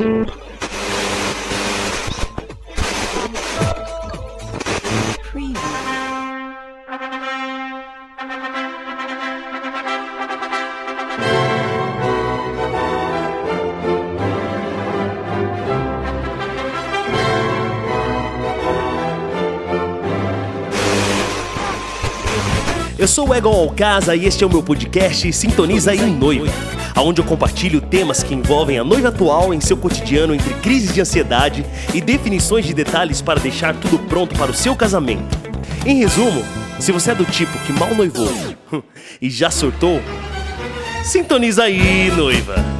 Eu sou o Egon Alcasa e este é o meu podcast Sintoniza em Noiva, onde eu compartilho temas que envolvem a noiva atual em seu cotidiano entre crises de ansiedade e definições de detalhes para deixar tudo pronto para o seu casamento. Em resumo, se você é do tipo que mal noivou e já surtou, sintoniza aí, noiva!